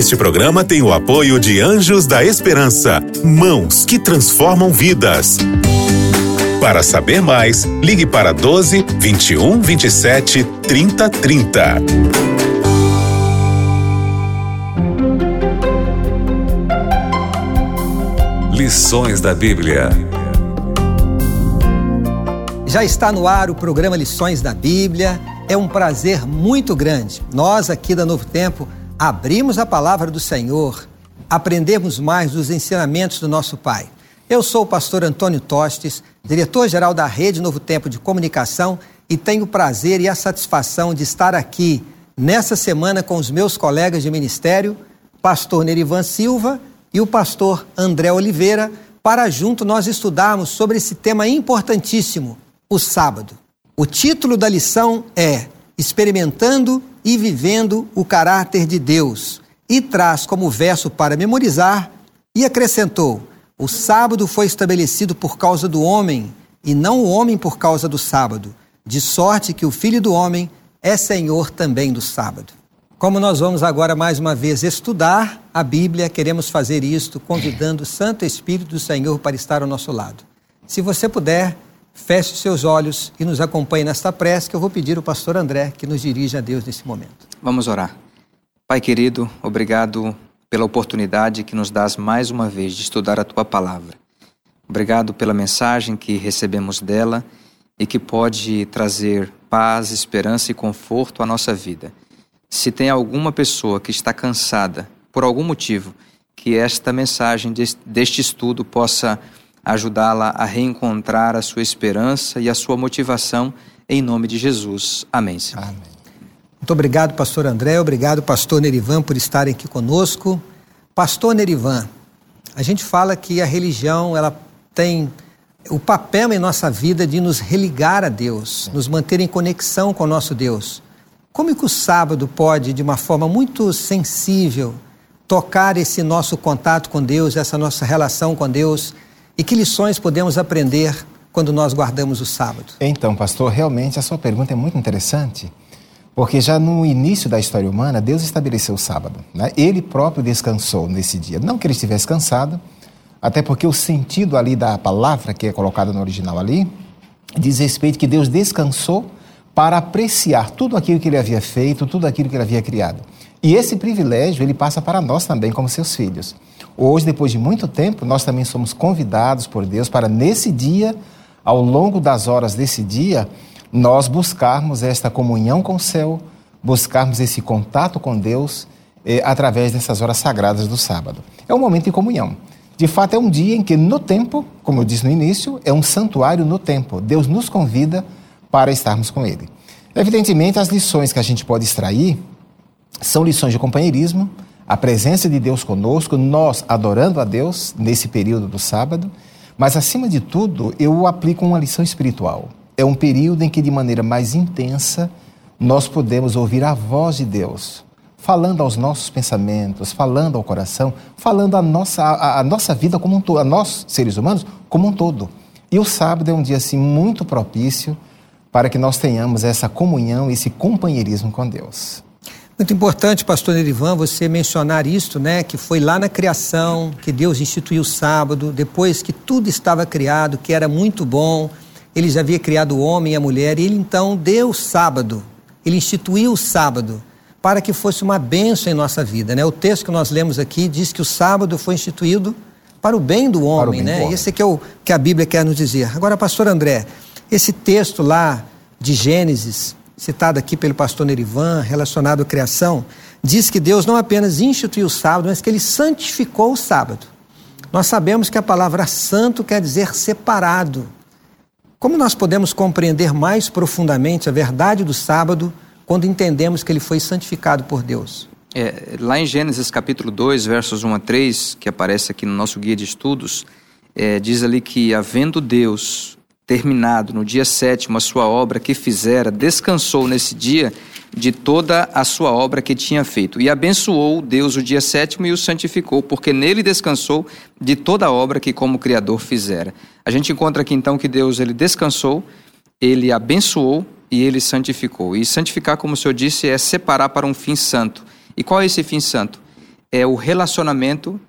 Este programa tem o apoio de Anjos da Esperança, mãos que transformam vidas. Para saber mais, ligue para 12 21 27 30 30. Lições da Bíblia. Já está no ar o programa Lições da Bíblia. É um prazer muito grande. Nós aqui da Novo Tempo abrimos a palavra do Senhor, aprendemos mais dos ensinamentos do nosso Pai. Eu sou o pastor Antônio Tostes, diretor-geral da Rede Novo Tempo de Comunicação e tenho o prazer e a satisfação de estar aqui nessa semana com os meus colegas de ministério, pastor Nerivan Silva e o pastor André Oliveira, para junto nós estudarmos sobre esse tema importantíssimo, o sábado. O título da lição é Experimentando e vivendo o caráter de Deus, e traz como verso para memorizar, e acrescentou: O sábado foi estabelecido por causa do homem, e não o homem por causa do sábado, de sorte que o Filho do Homem é Senhor também do sábado. Como nós vamos agora mais uma vez estudar a Bíblia, queremos fazer isto convidando o Santo Espírito do Senhor para estar ao nosso lado. Se você puder, Feche seus olhos e nos acompanhe nesta prece que eu vou pedir ao pastor André que nos dirija a Deus nesse momento. Vamos orar. Pai querido, obrigado pela oportunidade que nos dás mais uma vez de estudar a tua palavra. Obrigado pela mensagem que recebemos dela e que pode trazer paz, esperança e conforto à nossa vida. Se tem alguma pessoa que está cansada por algum motivo, que esta mensagem deste estudo possa ajudá-la a reencontrar a sua esperança e a sua motivação em nome de Jesus. Amém. Senhor. Amém. Muito obrigado, pastor André, obrigado, pastor Nerivan, por estarem aqui conosco. Pastor Nerivan, a gente fala que a religião ela tem o papel em nossa vida de nos religar a Deus, nos manter em conexão com o nosso Deus. Como é que o sábado pode, de uma forma muito sensível, tocar esse nosso contato com Deus, essa nossa relação com Deus? E que lições podemos aprender quando nós guardamos o sábado? Então, pastor, realmente a sua pergunta é muito interessante, porque já no início da história humana, Deus estabeleceu o sábado. Né? Ele próprio descansou nesse dia. Não que ele estivesse cansado, até porque o sentido ali da palavra que é colocada no original ali diz respeito que Deus descansou para apreciar tudo aquilo que ele havia feito, tudo aquilo que ele havia criado. E esse privilégio ele passa para nós também como seus filhos. Hoje, depois de muito tempo, nós também somos convidados por Deus para, nesse dia, ao longo das horas desse dia, nós buscarmos esta comunhão com o céu, buscarmos esse contato com Deus eh, através dessas horas sagradas do sábado. É um momento de comunhão. De fato, é um dia em que, no tempo, como eu disse no início, é um santuário no tempo. Deus nos convida para estarmos com Ele. Evidentemente, as lições que a gente pode extrair são lições de companheirismo, a presença de Deus conosco, nós adorando a Deus nesse período do sábado, mas acima de tudo, eu aplico uma lição espiritual. É um período em que, de maneira mais intensa, nós podemos ouvir a voz de Deus, falando aos nossos pensamentos, falando ao coração, falando a nossa, a, a nossa vida como um todo, a nós, seres humanos, como um todo. E o sábado é um dia assim muito propício para que nós tenhamos essa comunhão, esse companheirismo com Deus. Muito importante, pastor Nerivan, você mencionar isto, né? Que foi lá na criação que Deus instituiu o sábado, depois que tudo estava criado, que era muito bom, ele já havia criado o homem e a mulher, e ele então deu o sábado, ele instituiu o sábado para que fosse uma bênção em nossa vida, né? O texto que nós lemos aqui diz que o sábado foi instituído para o bem do homem, bem né? Do homem. Esse é que é o que a Bíblia quer nos dizer. Agora, pastor André, esse texto lá de Gênesis, citado aqui pelo pastor Nerivan, relacionado à criação, diz que Deus não apenas instituiu o sábado, mas que ele santificou o sábado. Nós sabemos que a palavra santo quer dizer separado. Como nós podemos compreender mais profundamente a verdade do sábado quando entendemos que ele foi santificado por Deus? É, lá em Gênesis capítulo 2, versos 1 a 3, que aparece aqui no nosso guia de estudos, é, diz ali que, havendo Deus terminado no dia sétimo a sua obra que fizera, descansou nesse dia de toda a sua obra que tinha feito. E abençoou Deus o dia sétimo e o santificou, porque nele descansou de toda a obra que como Criador fizera. A gente encontra aqui então que Deus ele descansou, ele abençoou e ele santificou. E santificar, como o Senhor disse, é separar para um fim santo. E qual é esse fim santo? é o relacionamento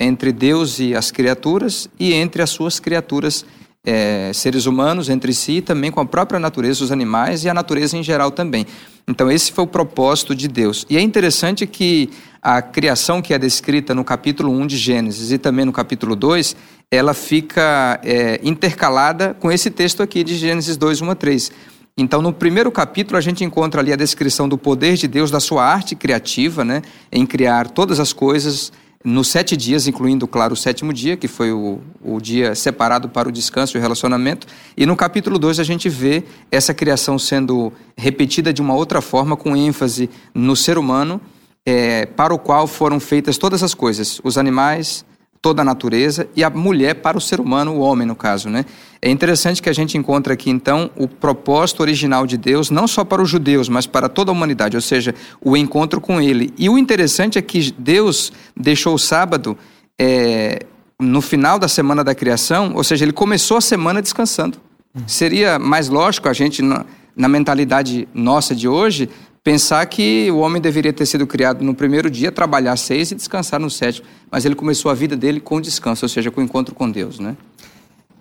entre Deus e as criaturas e entre as suas criaturas é, seres humanos entre si, também com a própria natureza, os animais e a natureza em geral também. Então, esse foi o propósito de Deus. E é interessante que a criação que é descrita no capítulo 1 de Gênesis e também no capítulo 2, ela fica é, intercalada com esse texto aqui de Gênesis 2, 1 a 3. Então, no primeiro capítulo, a gente encontra ali a descrição do poder de Deus, da sua arte criativa, né, em criar todas as coisas nos sete dias, incluindo, claro, o sétimo dia, que foi o, o dia separado para o descanso e o relacionamento. E no capítulo 2 a gente vê essa criação sendo repetida de uma outra forma, com ênfase no ser humano, é, para o qual foram feitas todas as coisas: os animais, toda a natureza e a mulher para o ser humano, o homem no caso, né? É interessante que a gente encontra aqui então o propósito original de Deus, não só para os judeus, mas para toda a humanidade, ou seja, o encontro com Ele. E o interessante é que Deus deixou o sábado é, no final da semana da criação, ou seja, Ele começou a semana descansando. Seria mais lógico a gente na, na mentalidade nossa de hoje pensar que o homem deveria ter sido criado no primeiro dia, trabalhar seis e descansar no sétimo. Mas ele começou a vida dele com descanso, ou seja, com o encontro com Deus, né?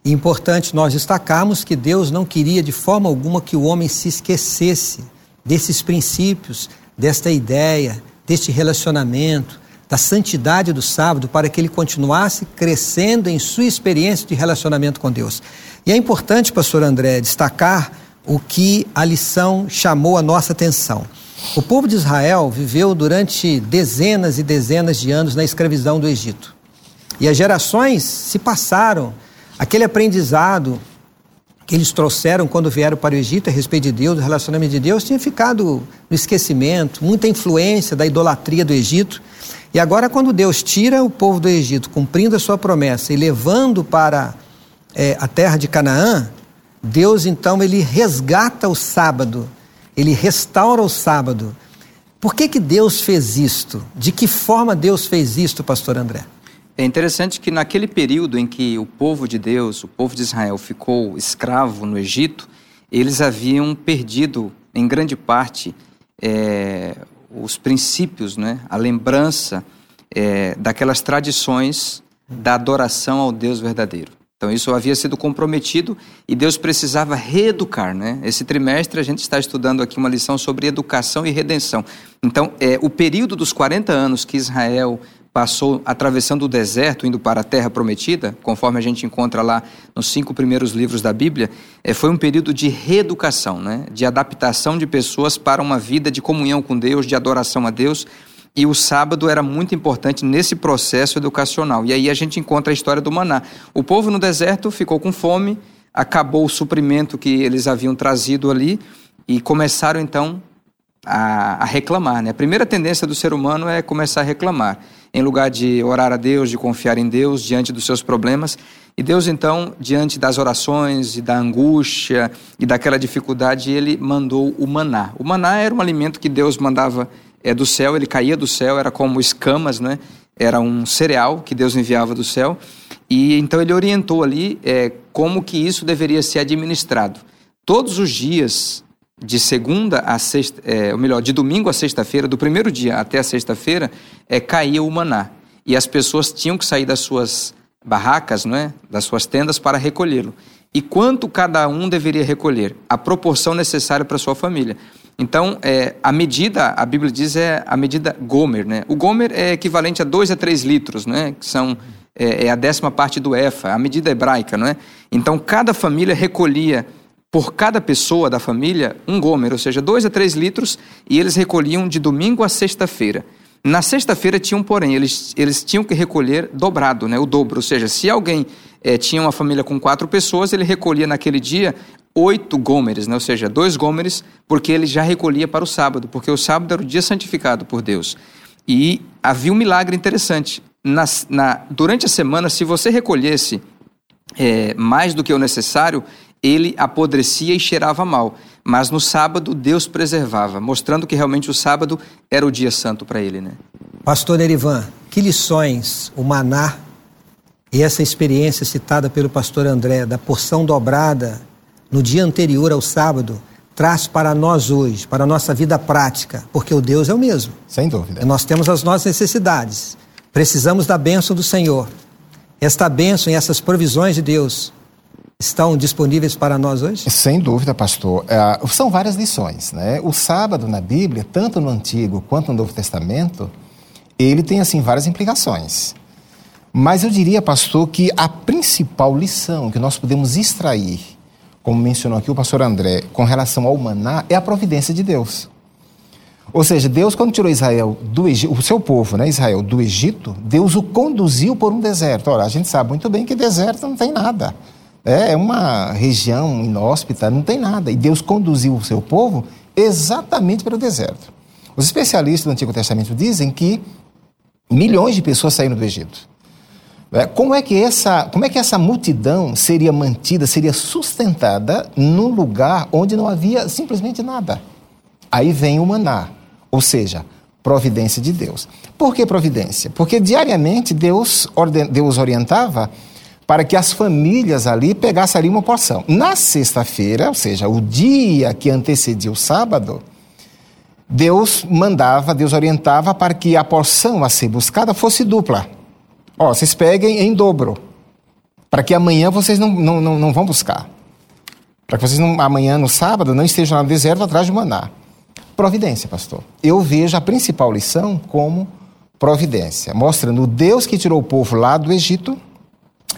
Importante nós destacarmos que Deus não queria de forma alguma que o homem se esquecesse desses princípios, desta ideia, deste relacionamento, da santidade do sábado, para que ele continuasse crescendo em sua experiência de relacionamento com Deus. E é importante, pastor André, destacar o que a lição chamou a nossa atenção. O povo de Israel viveu durante dezenas e dezenas de anos na escravidão do Egito. E as gerações se passaram. Aquele aprendizado que eles trouxeram quando vieram para o Egito a respeito de Deus, do relacionamento de Deus, tinha ficado no esquecimento, muita influência da idolatria do Egito. E agora, quando Deus tira o povo do Egito, cumprindo a sua promessa e levando para é, a terra de Canaã, Deus então ele resgata o sábado, ele restaura o sábado. Por que, que Deus fez isto? De que forma Deus fez isto, pastor André? É interessante que naquele período em que o povo de Deus, o povo de Israel, ficou escravo no Egito, eles haviam perdido, em grande parte, é, os princípios, né? a lembrança é, daquelas tradições da adoração ao Deus verdadeiro. Então isso havia sido comprometido e Deus precisava reeducar, né? Esse trimestre a gente está estudando aqui uma lição sobre educação e redenção. Então, é, o período dos 40 anos que Israel passou atravessando o deserto, indo para a terra prometida, conforme a gente encontra lá nos cinco primeiros livros da Bíblia, é, foi um período de reeducação, né? de adaptação de pessoas para uma vida de comunhão com Deus, de adoração a Deus, e o sábado era muito importante nesse processo educacional. E aí a gente encontra a história do maná. O povo no deserto ficou com fome, acabou o suprimento que eles haviam trazido ali e começaram então a, a, reclamar. Né? A primeira tendência do ser humano é começar a reclamar, em lugar de orar a Deus, de confiar em Deus diante dos seus problemas. E Deus, então, diante das orações e da angústia e daquela dificuldade, ele mandou o maná. O maná era um alimento que Deus mandava é, do céu, ele caía do céu, era como escamas, né? Era um cereal que Deus enviava do céu. E então ele orientou ali é, como que isso deveria ser administrado. Todos os dias, de segunda a sexta, é, ou melhor, de domingo a sexta-feira, do primeiro dia até a sexta-feira, é, caía o maná. E as pessoas tinham que sair das suas barracas, não é? das suas tendas, para recolhê-lo. E quanto cada um deveria recolher? A proporção necessária para sua família. Então, é, a medida, a Bíblia diz, é a medida Gomer. Né? O Gomer é equivalente a 2 a 3 litros, né? que são, é, é, a décima parte do Efa, a medida hebraica. Não é? Então, cada família recolhia, por cada pessoa da família, um Gomer, ou seja, 2 a 3 litros, e eles recolhiam de domingo a sexta-feira. Na sexta-feira tinham, porém, eles, eles tinham que recolher dobrado, né? o dobro. Ou seja, se alguém é, tinha uma família com quatro pessoas, ele recolhia naquele dia oito gômeres, né? ou seja, dois gômeres, porque ele já recolhia para o sábado, porque o sábado era o dia santificado por Deus. E havia um milagre interessante. Na, na, durante a semana, se você recolhesse é, mais do que o necessário, ele apodrecia e cheirava mal. Mas no sábado, Deus preservava, mostrando que realmente o sábado era o dia santo para ele. Né? Pastor Erivan, que lições o maná e essa experiência citada pelo pastor André, da porção dobrada no dia anterior ao sábado traz para nós hoje, para a nossa vida prática? Porque o Deus é o mesmo. Sem dúvida. Nós temos as nossas necessidades. Precisamos da bênção do Senhor. Esta bênção e essas provisões de Deus estão disponíveis para nós hoje? Sem dúvida, pastor. É, são várias lições. Né? O sábado na Bíblia, tanto no Antigo quanto no Novo Testamento, ele tem assim várias implicações. Mas eu diria, pastor, que a principal lição que nós podemos extrair, como mencionou aqui o pastor André, com relação ao maná, é a providência de Deus. Ou seja, Deus, quando tirou Israel do Egito, o seu povo, né, Israel, do Egito, Deus o conduziu por um deserto. Ora, a gente sabe muito bem que deserto não tem nada. É, é uma região inóspita, não tem nada. E Deus conduziu o seu povo exatamente pelo deserto. Os especialistas do Antigo Testamento dizem que milhões de pessoas saíram do Egito. É, como é que essa, como é que essa multidão seria mantida, seria sustentada num lugar onde não havia simplesmente nada? Aí vem o maná, ou seja, providência de Deus. Por que providência? Porque diariamente Deus, orden, Deus orientava para que as famílias ali pegassem ali uma porção. Na sexta-feira, ou seja, o dia que antecedia o sábado, Deus mandava, Deus orientava para que a porção a ser buscada fosse dupla. Ó, vocês peguem em dobro, para que amanhã vocês não, não, não, não vão buscar. Para que vocês não, amanhã, no sábado, não estejam no deserto atrás de maná. Providência, pastor. Eu vejo a principal lição como providência, mostrando o Deus que tirou o povo lá do Egito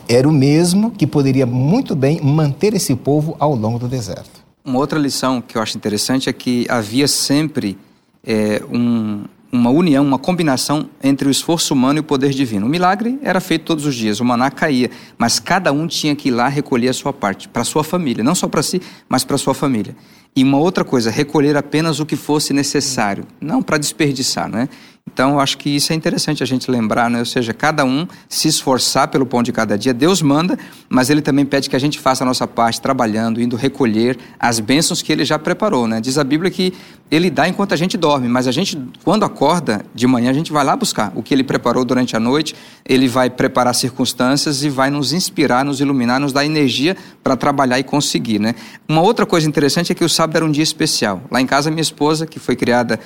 era o mesmo que poderia muito bem manter esse povo ao longo do deserto. Uma outra lição que eu acho interessante é que havia sempre é, um, uma união, uma combinação entre o esforço humano e o poder divino. O milagre era feito todos os dias, o maná caía, mas cada um tinha que ir lá recolher a sua parte, para sua família, não só para si, mas para sua família. E uma outra coisa, recolher apenas o que fosse necessário, não para desperdiçar, né? Então, acho que isso é interessante a gente lembrar, né? Ou seja, cada um se esforçar pelo pão de cada dia. Deus manda, mas Ele também pede que a gente faça a nossa parte, trabalhando, indo recolher as bênçãos que Ele já preparou, né? Diz a Bíblia que Ele dá enquanto a gente dorme, mas a gente, quando acorda de manhã, a gente vai lá buscar o que Ele preparou durante a noite. Ele vai preparar circunstâncias e vai nos inspirar, nos iluminar, nos dar energia para trabalhar e conseguir, né? Uma outra coisa interessante é que o sábado era um dia especial. Lá em casa, minha esposa, que foi criada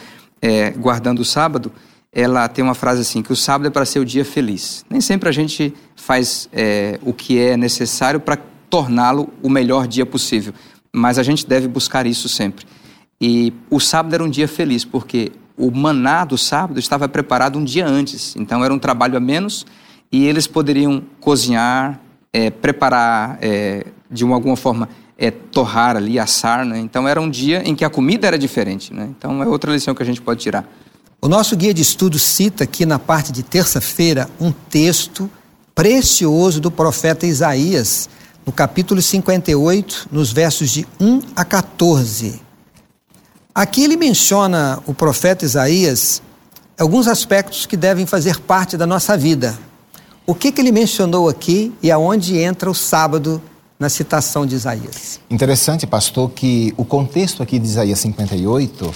é, guardando o sábado, ela tem uma frase assim, que o sábado é para ser o dia feliz. Nem sempre a gente faz é, o que é necessário para torná-lo o melhor dia possível, mas a gente deve buscar isso sempre. E o sábado era um dia feliz, porque o maná do sábado estava preparado um dia antes, então era um trabalho a menos e eles poderiam cozinhar, é, preparar é, de uma, alguma forma, é, torrar ali, assar, né? Então era um dia em que a comida era diferente, né? Então é outra lição que a gente pode tirar. O nosso guia de estudo cita aqui na parte de terça-feira um texto precioso do profeta Isaías, no capítulo 58, nos versos de 1 a 14. Aqui ele menciona o profeta Isaías alguns aspectos que devem fazer parte da nossa vida. O que, que ele mencionou aqui e aonde entra o sábado na citação de Isaías? Interessante, pastor, que o contexto aqui de Isaías 58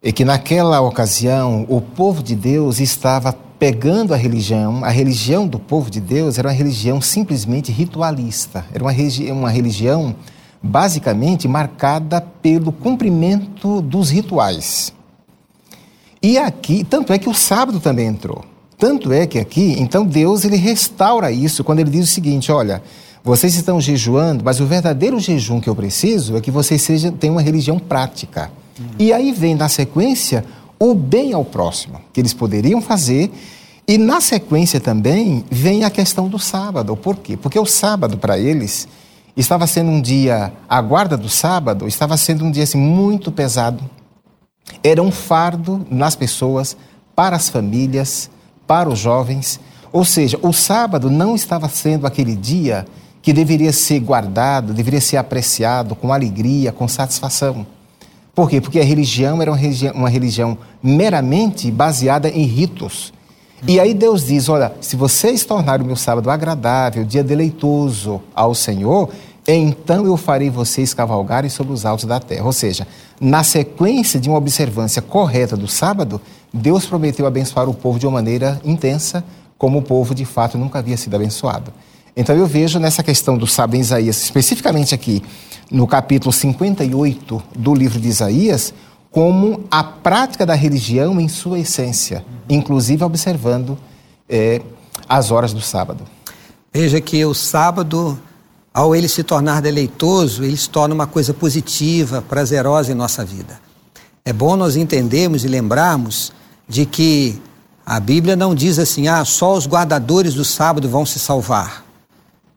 é que naquela ocasião o povo de Deus estava pegando a religião, a religião do povo de Deus era uma religião simplesmente ritualista, era uma, uma religião basicamente marcada pelo cumprimento dos rituais. E aqui, tanto é que o sábado também entrou. Tanto é que aqui, então Deus ele restaura isso quando ele diz o seguinte: olha, vocês estão jejuando, mas o verdadeiro jejum que eu preciso é que vocês tenham uma religião prática. E aí vem na sequência o bem ao próximo, que eles poderiam fazer. E na sequência também vem a questão do sábado. Por quê? Porque o sábado para eles estava sendo um dia, a guarda do sábado estava sendo um dia assim, muito pesado. Era um fardo nas pessoas, para as famílias, para os jovens. Ou seja, o sábado não estava sendo aquele dia que deveria ser guardado, deveria ser apreciado com alegria, com satisfação. Por quê? Porque a religião era uma religião, uma religião meramente baseada em ritos. E aí Deus diz: olha, se vocês tornarem o meu sábado agradável, dia deleitoso ao Senhor, então eu farei vocês cavalgarem sobre os altos da terra. Ou seja, na sequência de uma observância correta do sábado, Deus prometeu abençoar o povo de uma maneira intensa, como o povo de fato nunca havia sido abençoado. Então eu vejo nessa questão do sábado em Isaías, especificamente aqui no capítulo 58 do livro de Isaías, como a prática da religião em sua essência, inclusive observando é, as horas do sábado. Veja que o sábado, ao ele se tornar deleitoso, ele se torna uma coisa positiva, prazerosa em nossa vida. É bom nós entendermos e lembrarmos de que a Bíblia não diz assim, ah, só os guardadores do sábado vão se salvar.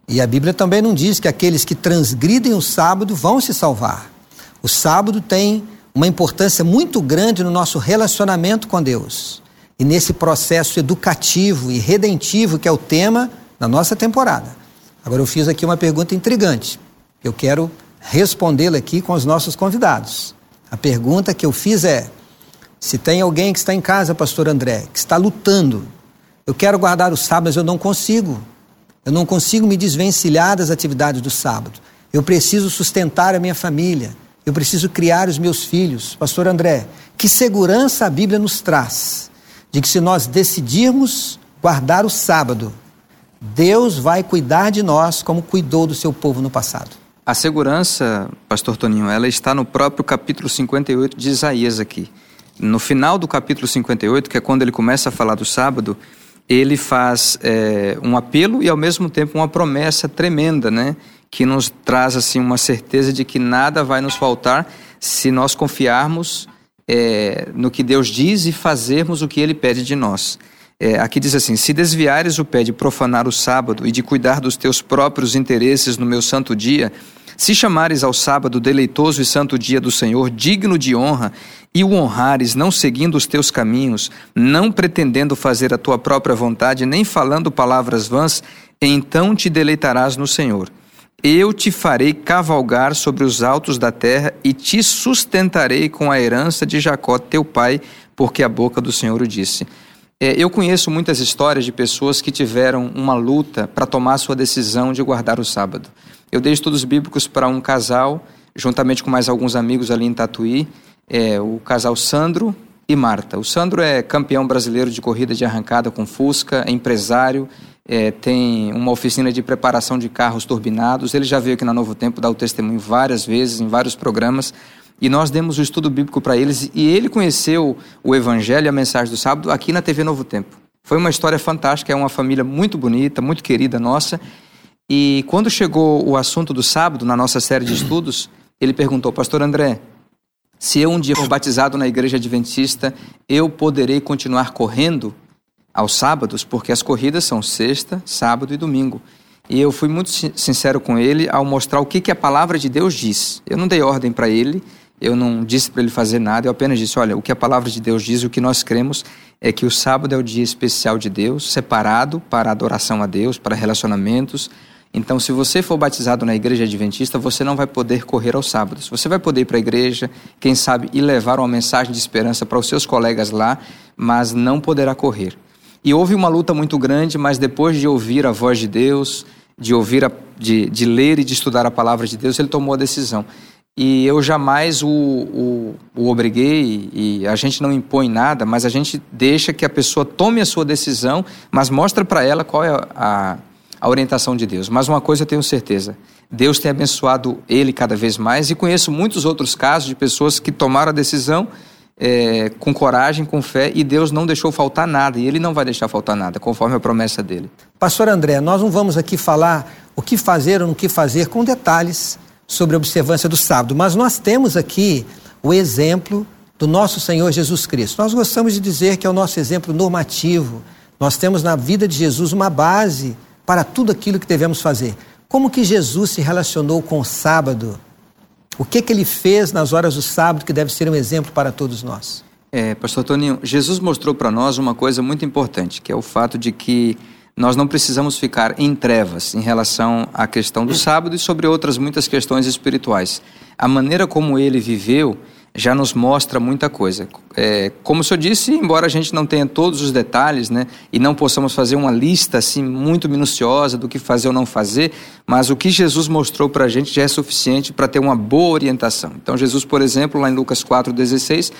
E a Bíblia também não diz que aqueles que transgridem o sábado vão se salvar. O sábado tem uma importância muito grande no nosso relacionamento com Deus e nesse processo educativo e redentivo que é o tema da nossa temporada. Agora eu fiz aqui uma pergunta intrigante. Eu quero respondê-la aqui com os nossos convidados. A pergunta que eu fiz é: se tem alguém que está em casa, pastor André, que está lutando, eu quero guardar o sábado, mas eu não consigo. Eu não consigo me desvencilhar das atividades do sábado. Eu preciso sustentar a minha família. Eu preciso criar os meus filhos. Pastor André, que segurança a Bíblia nos traz de que se nós decidirmos guardar o sábado, Deus vai cuidar de nós como cuidou do seu povo no passado. A segurança, pastor Toninho, ela está no próprio capítulo 58 de Isaías aqui. No final do capítulo 58, que é quando ele começa a falar do sábado, ele faz é, um apelo e ao mesmo tempo uma promessa tremenda, né? Que nos traz assim uma certeza de que nada vai nos faltar se nós confiarmos é, no que Deus diz e fazermos o que Ele pede de nós. É, aqui diz assim: Se desviares o pé de profanar o sábado e de cuidar dos teus próprios interesses no meu santo dia, se chamares ao sábado deleitoso e santo dia do Senhor, digno de honra, e o honrares, não seguindo os teus caminhos, não pretendendo fazer a tua própria vontade, nem falando palavras vãs, então te deleitarás no Senhor. Eu te farei cavalgar sobre os altos da terra e te sustentarei com a herança de Jacó, teu pai, porque a boca do Senhor o disse. É, eu conheço muitas histórias de pessoas que tiveram uma luta para tomar sua decisão de guardar o sábado. Eu dei estudos bíblicos para um casal, juntamente com mais alguns amigos ali em Tatuí, é o casal Sandro e Marta. O Sandro é campeão brasileiro de corrida de arrancada com Fusca, é empresário, é, tem uma oficina de preparação de carros turbinados. Ele já veio aqui na Novo Tempo dar o testemunho várias vezes, em vários programas. E nós demos o estudo bíblico para eles e ele conheceu o Evangelho e a mensagem do sábado aqui na TV Novo Tempo. Foi uma história fantástica, é uma família muito bonita, muito querida nossa. E quando chegou o assunto do sábado, na nossa série de estudos, ele perguntou, Pastor André, se eu um dia for batizado na igreja adventista, eu poderei continuar correndo aos sábados, porque as corridas são sexta, sábado e domingo. E eu fui muito sincero com ele ao mostrar o que, que a palavra de Deus diz. Eu não dei ordem para ele, eu não disse para ele fazer nada, eu apenas disse: olha, o que a palavra de Deus diz, o que nós cremos é que o sábado é o dia especial de Deus, separado para adoração a Deus, para relacionamentos, então, se você for batizado na igreja adventista, você não vai poder correr aos sábados. Você vai poder ir para a igreja, quem sabe, e levar uma mensagem de esperança para os seus colegas lá, mas não poderá correr. E houve uma luta muito grande, mas depois de ouvir a voz de Deus, de ouvir, a, de, de ler e de estudar a palavra de Deus, ele tomou a decisão. E eu jamais o, o, o obriguei, e a gente não impõe nada, mas a gente deixa que a pessoa tome a sua decisão, mas mostra para ela qual é a a orientação de Deus. Mas uma coisa eu tenho certeza: Deus tem abençoado ele cada vez mais e conheço muitos outros casos de pessoas que tomaram a decisão é, com coragem, com fé e Deus não deixou faltar nada e Ele não vai deixar faltar nada, conforme a promessa dele. Pastor André, nós não vamos aqui falar o que fazer ou não que fazer com detalhes sobre a observância do sábado, mas nós temos aqui o exemplo do nosso Senhor Jesus Cristo. Nós gostamos de dizer que é o nosso exemplo normativo. Nós temos na vida de Jesus uma base para tudo aquilo que devemos fazer. Como que Jesus se relacionou com o sábado? O que que ele fez nas horas do sábado que deve ser um exemplo para todos nós? É, pastor Toninho, Jesus mostrou para nós uma coisa muito importante, que é o fato de que nós não precisamos ficar em trevas em relação à questão do sábado e sobre outras muitas questões espirituais. A maneira como ele viveu já nos mostra muita coisa. É, como o senhor disse, embora a gente não tenha todos os detalhes, né, e não possamos fazer uma lista assim muito minuciosa do que fazer ou não fazer, mas o que Jesus mostrou para a gente já é suficiente para ter uma boa orientação. Então, Jesus, por exemplo, lá em Lucas 4,16,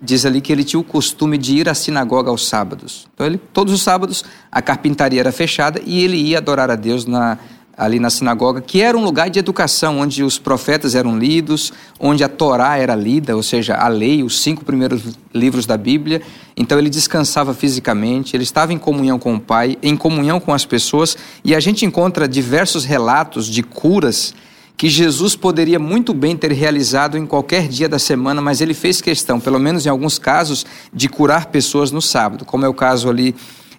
diz ali que ele tinha o costume de ir à sinagoga aos sábados. Então, ele, todos os sábados, a carpintaria era fechada e ele ia adorar a Deus na, ali na sinagoga, que era um lugar de educação, onde os profetas eram lidos, onde a Torá era lida, ou seja, a lei, os cinco primeiros livros da Bíblia. Então ele descansava fisicamente, ele estava em comunhão com o Pai, em comunhão com as pessoas, e a gente encontra diversos relatos de curas que Jesus poderia muito bem ter realizado em qualquer dia da semana, mas ele fez questão, pelo menos em alguns casos, de curar pessoas no sábado, como é o caso ali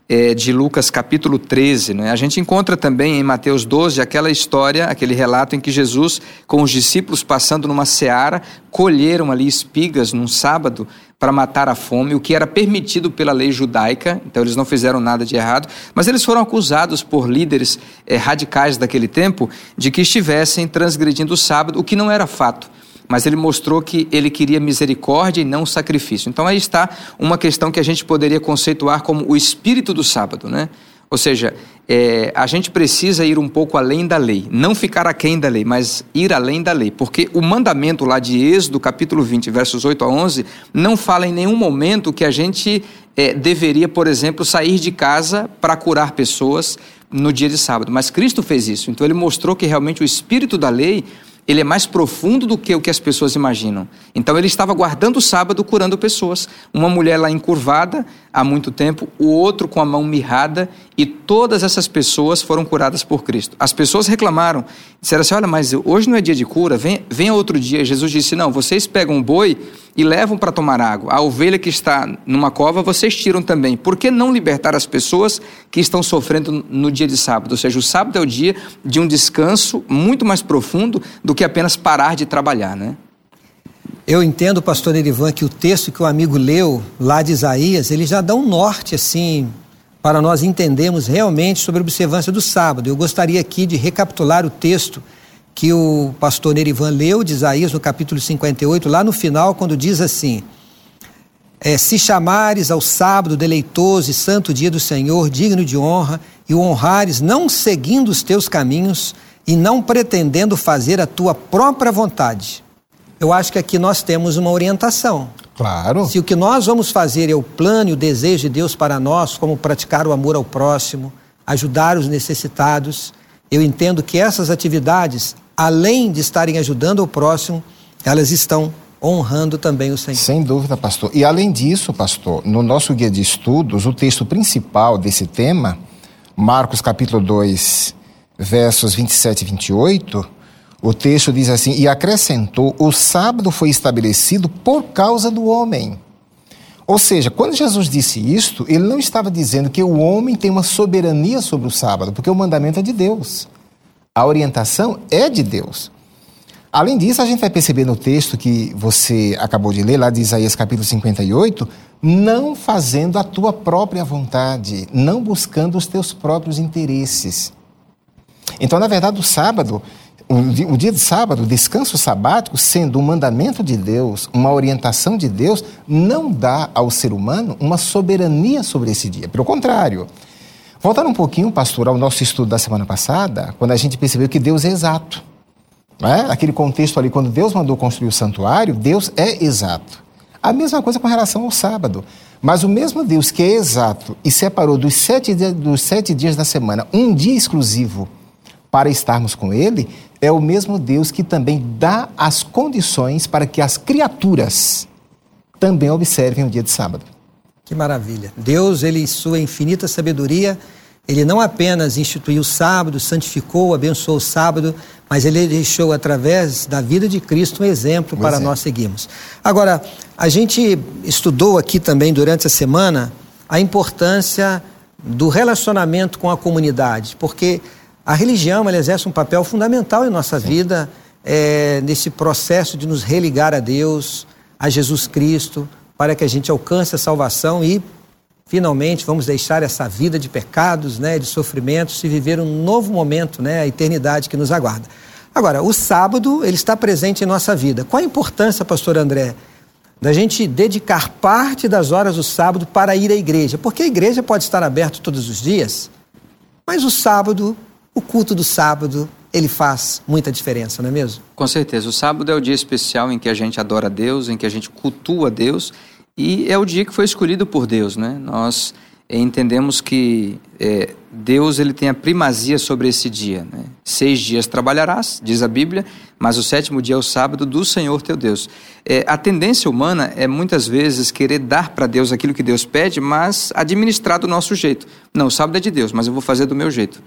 é, de Lucas capítulo 13. Né? A gente encontra também em Mateus 12 aquela história, aquele relato em que Jesus, com os discípulos passando numa seara, colheram ali espigas num sábado para matar a fome, o que era permitido pela lei judaica, então eles não fizeram nada de errado, mas eles foram acusados por líderes é, radicais daquele tempo de que estivessem transgredindo o sábado, o que não era fato mas ele mostrou que ele queria misericórdia e não sacrifício. Então aí está uma questão que a gente poderia conceituar como o espírito do sábado, né? Ou seja, é, a gente precisa ir um pouco além da lei, não ficar aquém da lei, mas ir além da lei, porque o mandamento lá de Êxodo, capítulo 20, versos 8 a 11, não fala em nenhum momento que a gente é, deveria, por exemplo, sair de casa para curar pessoas no dia de sábado, mas Cristo fez isso, então ele mostrou que realmente o espírito da lei ele é mais profundo do que o que as pessoas imaginam. Então ele estava guardando o sábado curando pessoas. Uma mulher lá encurvada há muito tempo, o outro com a mão mirrada, e todas essas pessoas foram curadas por Cristo. As pessoas reclamaram, disseram assim: olha, mas hoje não é dia de cura, vem, venha outro dia. Jesus disse: não, vocês pegam um boi e levam para tomar água. A ovelha que está numa cova, vocês tiram também. Por que não libertar as pessoas que estão sofrendo no dia de sábado? Ou seja, o sábado é o dia de um descanso muito mais profundo do que apenas parar de trabalhar, né? Eu entendo, pastor Erivan, que o texto que o amigo leu lá de Isaías, ele já dá um norte, assim, para nós entendermos realmente sobre a observância do sábado. Eu gostaria aqui de recapitular o texto que o pastor Nerivan leu de Isaías no capítulo 58, lá no final, quando diz assim: é, Se chamares ao sábado deleitoso e santo dia do Senhor, digno de honra, e o honrares, não seguindo os teus caminhos e não pretendendo fazer a tua própria vontade. Eu acho que aqui nós temos uma orientação. Claro. Se o que nós vamos fazer é o plano e o desejo de Deus para nós, como praticar o amor ao próximo, ajudar os necessitados, eu entendo que essas atividades além de estarem ajudando o próximo, elas estão honrando também o Senhor. Sem dúvida, pastor. E além disso, pastor, no nosso guia de estudos, o texto principal desse tema, Marcos capítulo 2, versos 27 e 28, o texto diz assim: E acrescentou: O sábado foi estabelecido por causa do homem. Ou seja, quando Jesus disse isto, ele não estava dizendo que o homem tem uma soberania sobre o sábado, porque o mandamento é de Deus. A orientação é de Deus. Além disso, a gente vai perceber no texto que você acabou de ler, lá de Isaías capítulo 58, não fazendo a tua própria vontade, não buscando os teus próprios interesses. Então, na verdade, o sábado, o dia de sábado, o descanso sabático, sendo um mandamento de Deus, uma orientação de Deus, não dá ao ser humano uma soberania sobre esse dia. Pelo contrário, Voltando um pouquinho, pastor, ao nosso estudo da semana passada, quando a gente percebeu que Deus é exato. Né? Aquele contexto ali, quando Deus mandou construir o santuário, Deus é exato. A mesma coisa com relação ao sábado. Mas o mesmo Deus que é exato e separou dos sete, dos sete dias da semana um dia exclusivo para estarmos com Ele, é o mesmo Deus que também dá as condições para que as criaturas também observem o dia de sábado. Que maravilha. Deus, ele, em sua infinita sabedoria, ele não apenas instituiu o sábado, santificou, abençoou o sábado, mas ele deixou através da vida de Cristo um exemplo para é. nós seguirmos. Agora, a gente estudou aqui também durante a semana a importância do relacionamento com a comunidade, porque a religião ela exerce um papel fundamental em nossa Sim. vida, é, nesse processo de nos religar a Deus, a Jesus Cristo, para que a gente alcance a salvação e finalmente vamos deixar essa vida de pecados, né, de sofrimentos e viver um novo momento, né, a eternidade que nos aguarda. Agora, o sábado, ele está presente em nossa vida. Qual a importância, pastor André, da gente dedicar parte das horas do sábado para ir à igreja? Porque a igreja pode estar aberta todos os dias, mas o sábado, o culto do sábado, ele faz muita diferença, não é mesmo? Com certeza. O sábado é o dia especial em que a gente adora Deus, em que a gente cultua Deus e é o dia que foi escolhido por Deus, né? Nós entendemos que é, Deus ele tem a primazia sobre esse dia. Né? Seis dias trabalharás, diz a Bíblia, mas o sétimo dia é o sábado do Senhor teu Deus. É, a tendência humana é muitas vezes querer dar para Deus aquilo que Deus pede, mas administrar do nosso jeito. Não, o sábado é de Deus, mas eu vou fazer do meu jeito.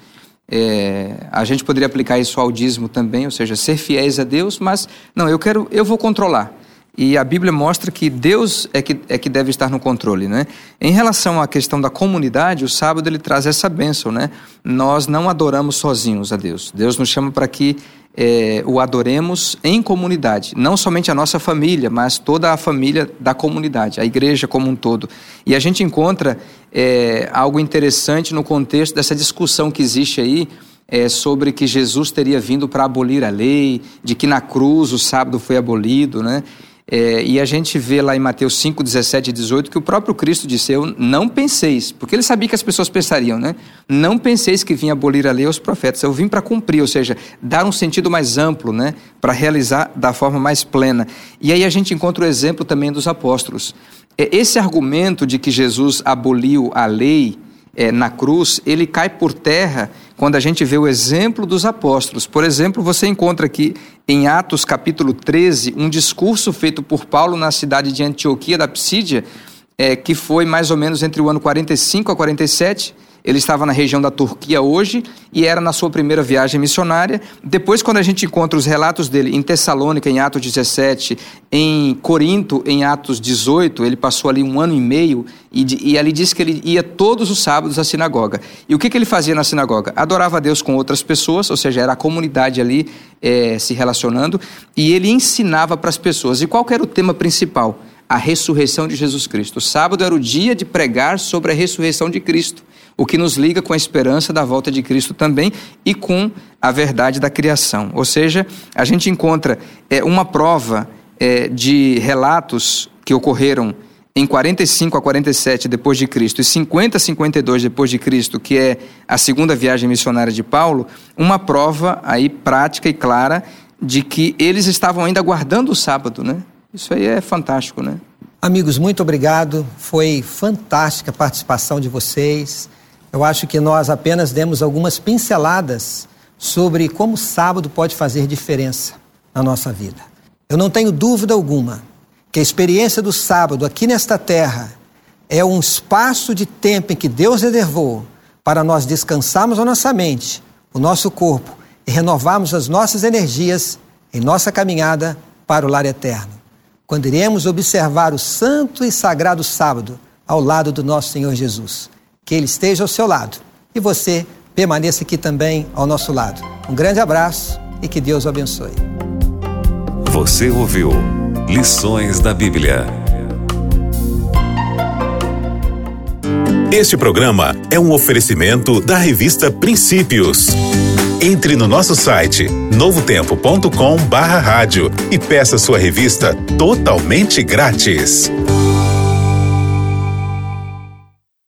É, a gente poderia aplicar isso ao dízimo também, ou seja, ser fiéis a Deus, mas não, eu quero, eu vou controlar. E a Bíblia mostra que Deus é que, é que deve estar no controle, né? Em relação à questão da comunidade, o sábado ele traz essa bênção, né? Nós não adoramos sozinhos a Deus. Deus nos chama para que é, o adoremos em comunidade, não somente a nossa família, mas toda a família da comunidade, a igreja como um todo. E a gente encontra é, algo interessante no contexto dessa discussão que existe aí é, sobre que Jesus teria vindo para abolir a lei, de que na cruz o sábado foi abolido, né? É, e a gente vê lá em Mateus 5, 17 e 18 que o próprio Cristo disse: Eu não penseis, porque ele sabia que as pessoas pensariam, né? Não penseis que vim abolir a lei aos profetas, eu vim para cumprir, ou seja, dar um sentido mais amplo, né? Para realizar da forma mais plena. E aí a gente encontra o exemplo também dos apóstolos. É, esse argumento de que Jesus aboliu a lei é, na cruz, ele cai por terra quando a gente vê o exemplo dos apóstolos. Por exemplo, você encontra aqui em Atos capítulo 13 um discurso feito por Paulo na cidade de Antioquia da Psídia, é, que foi mais ou menos entre o ano 45 a 47 ele estava na região da Turquia hoje e era na sua primeira viagem missionária. Depois, quando a gente encontra os relatos dele em Tessalônica, em Atos 17, em Corinto, em Atos 18, ele passou ali um ano e meio e, e ali diz que ele ia todos os sábados à sinagoga. E o que, que ele fazia na sinagoga? Adorava a Deus com outras pessoas, ou seja, era a comunidade ali é, se relacionando, e ele ensinava para as pessoas. E qual era o tema principal? A ressurreição de Jesus Cristo. O sábado era o dia de pregar sobre a ressurreição de Cristo o que nos liga com a esperança da volta de Cristo também e com a verdade da criação. Ou seja, a gente encontra é, uma prova é, de relatos que ocorreram em 45 a 47 depois de Cristo e 50 a 52 depois de Cristo, que é a segunda viagem missionária de Paulo, uma prova aí prática e clara de que eles estavam ainda guardando o sábado, né? Isso aí é fantástico, né? Amigos, muito obrigado. Foi fantástica a participação de vocês. Eu acho que nós apenas demos algumas pinceladas sobre como o sábado pode fazer diferença na nossa vida. Eu não tenho dúvida alguma que a experiência do sábado aqui nesta terra é um espaço de tempo em que Deus reservou para nós descansarmos a nossa mente, o nosso corpo e renovarmos as nossas energias em nossa caminhada para o lar eterno. Quando iremos observar o santo e sagrado sábado ao lado do nosso Senhor Jesus que Ele esteja ao seu lado e você permaneça aqui também ao nosso lado. Um grande abraço e que Deus o abençoe. Você ouviu Lições da Bíblia. Este programa é um oferecimento da revista Princípios. Entre no nosso site novotempo.com/rádio e peça sua revista totalmente grátis.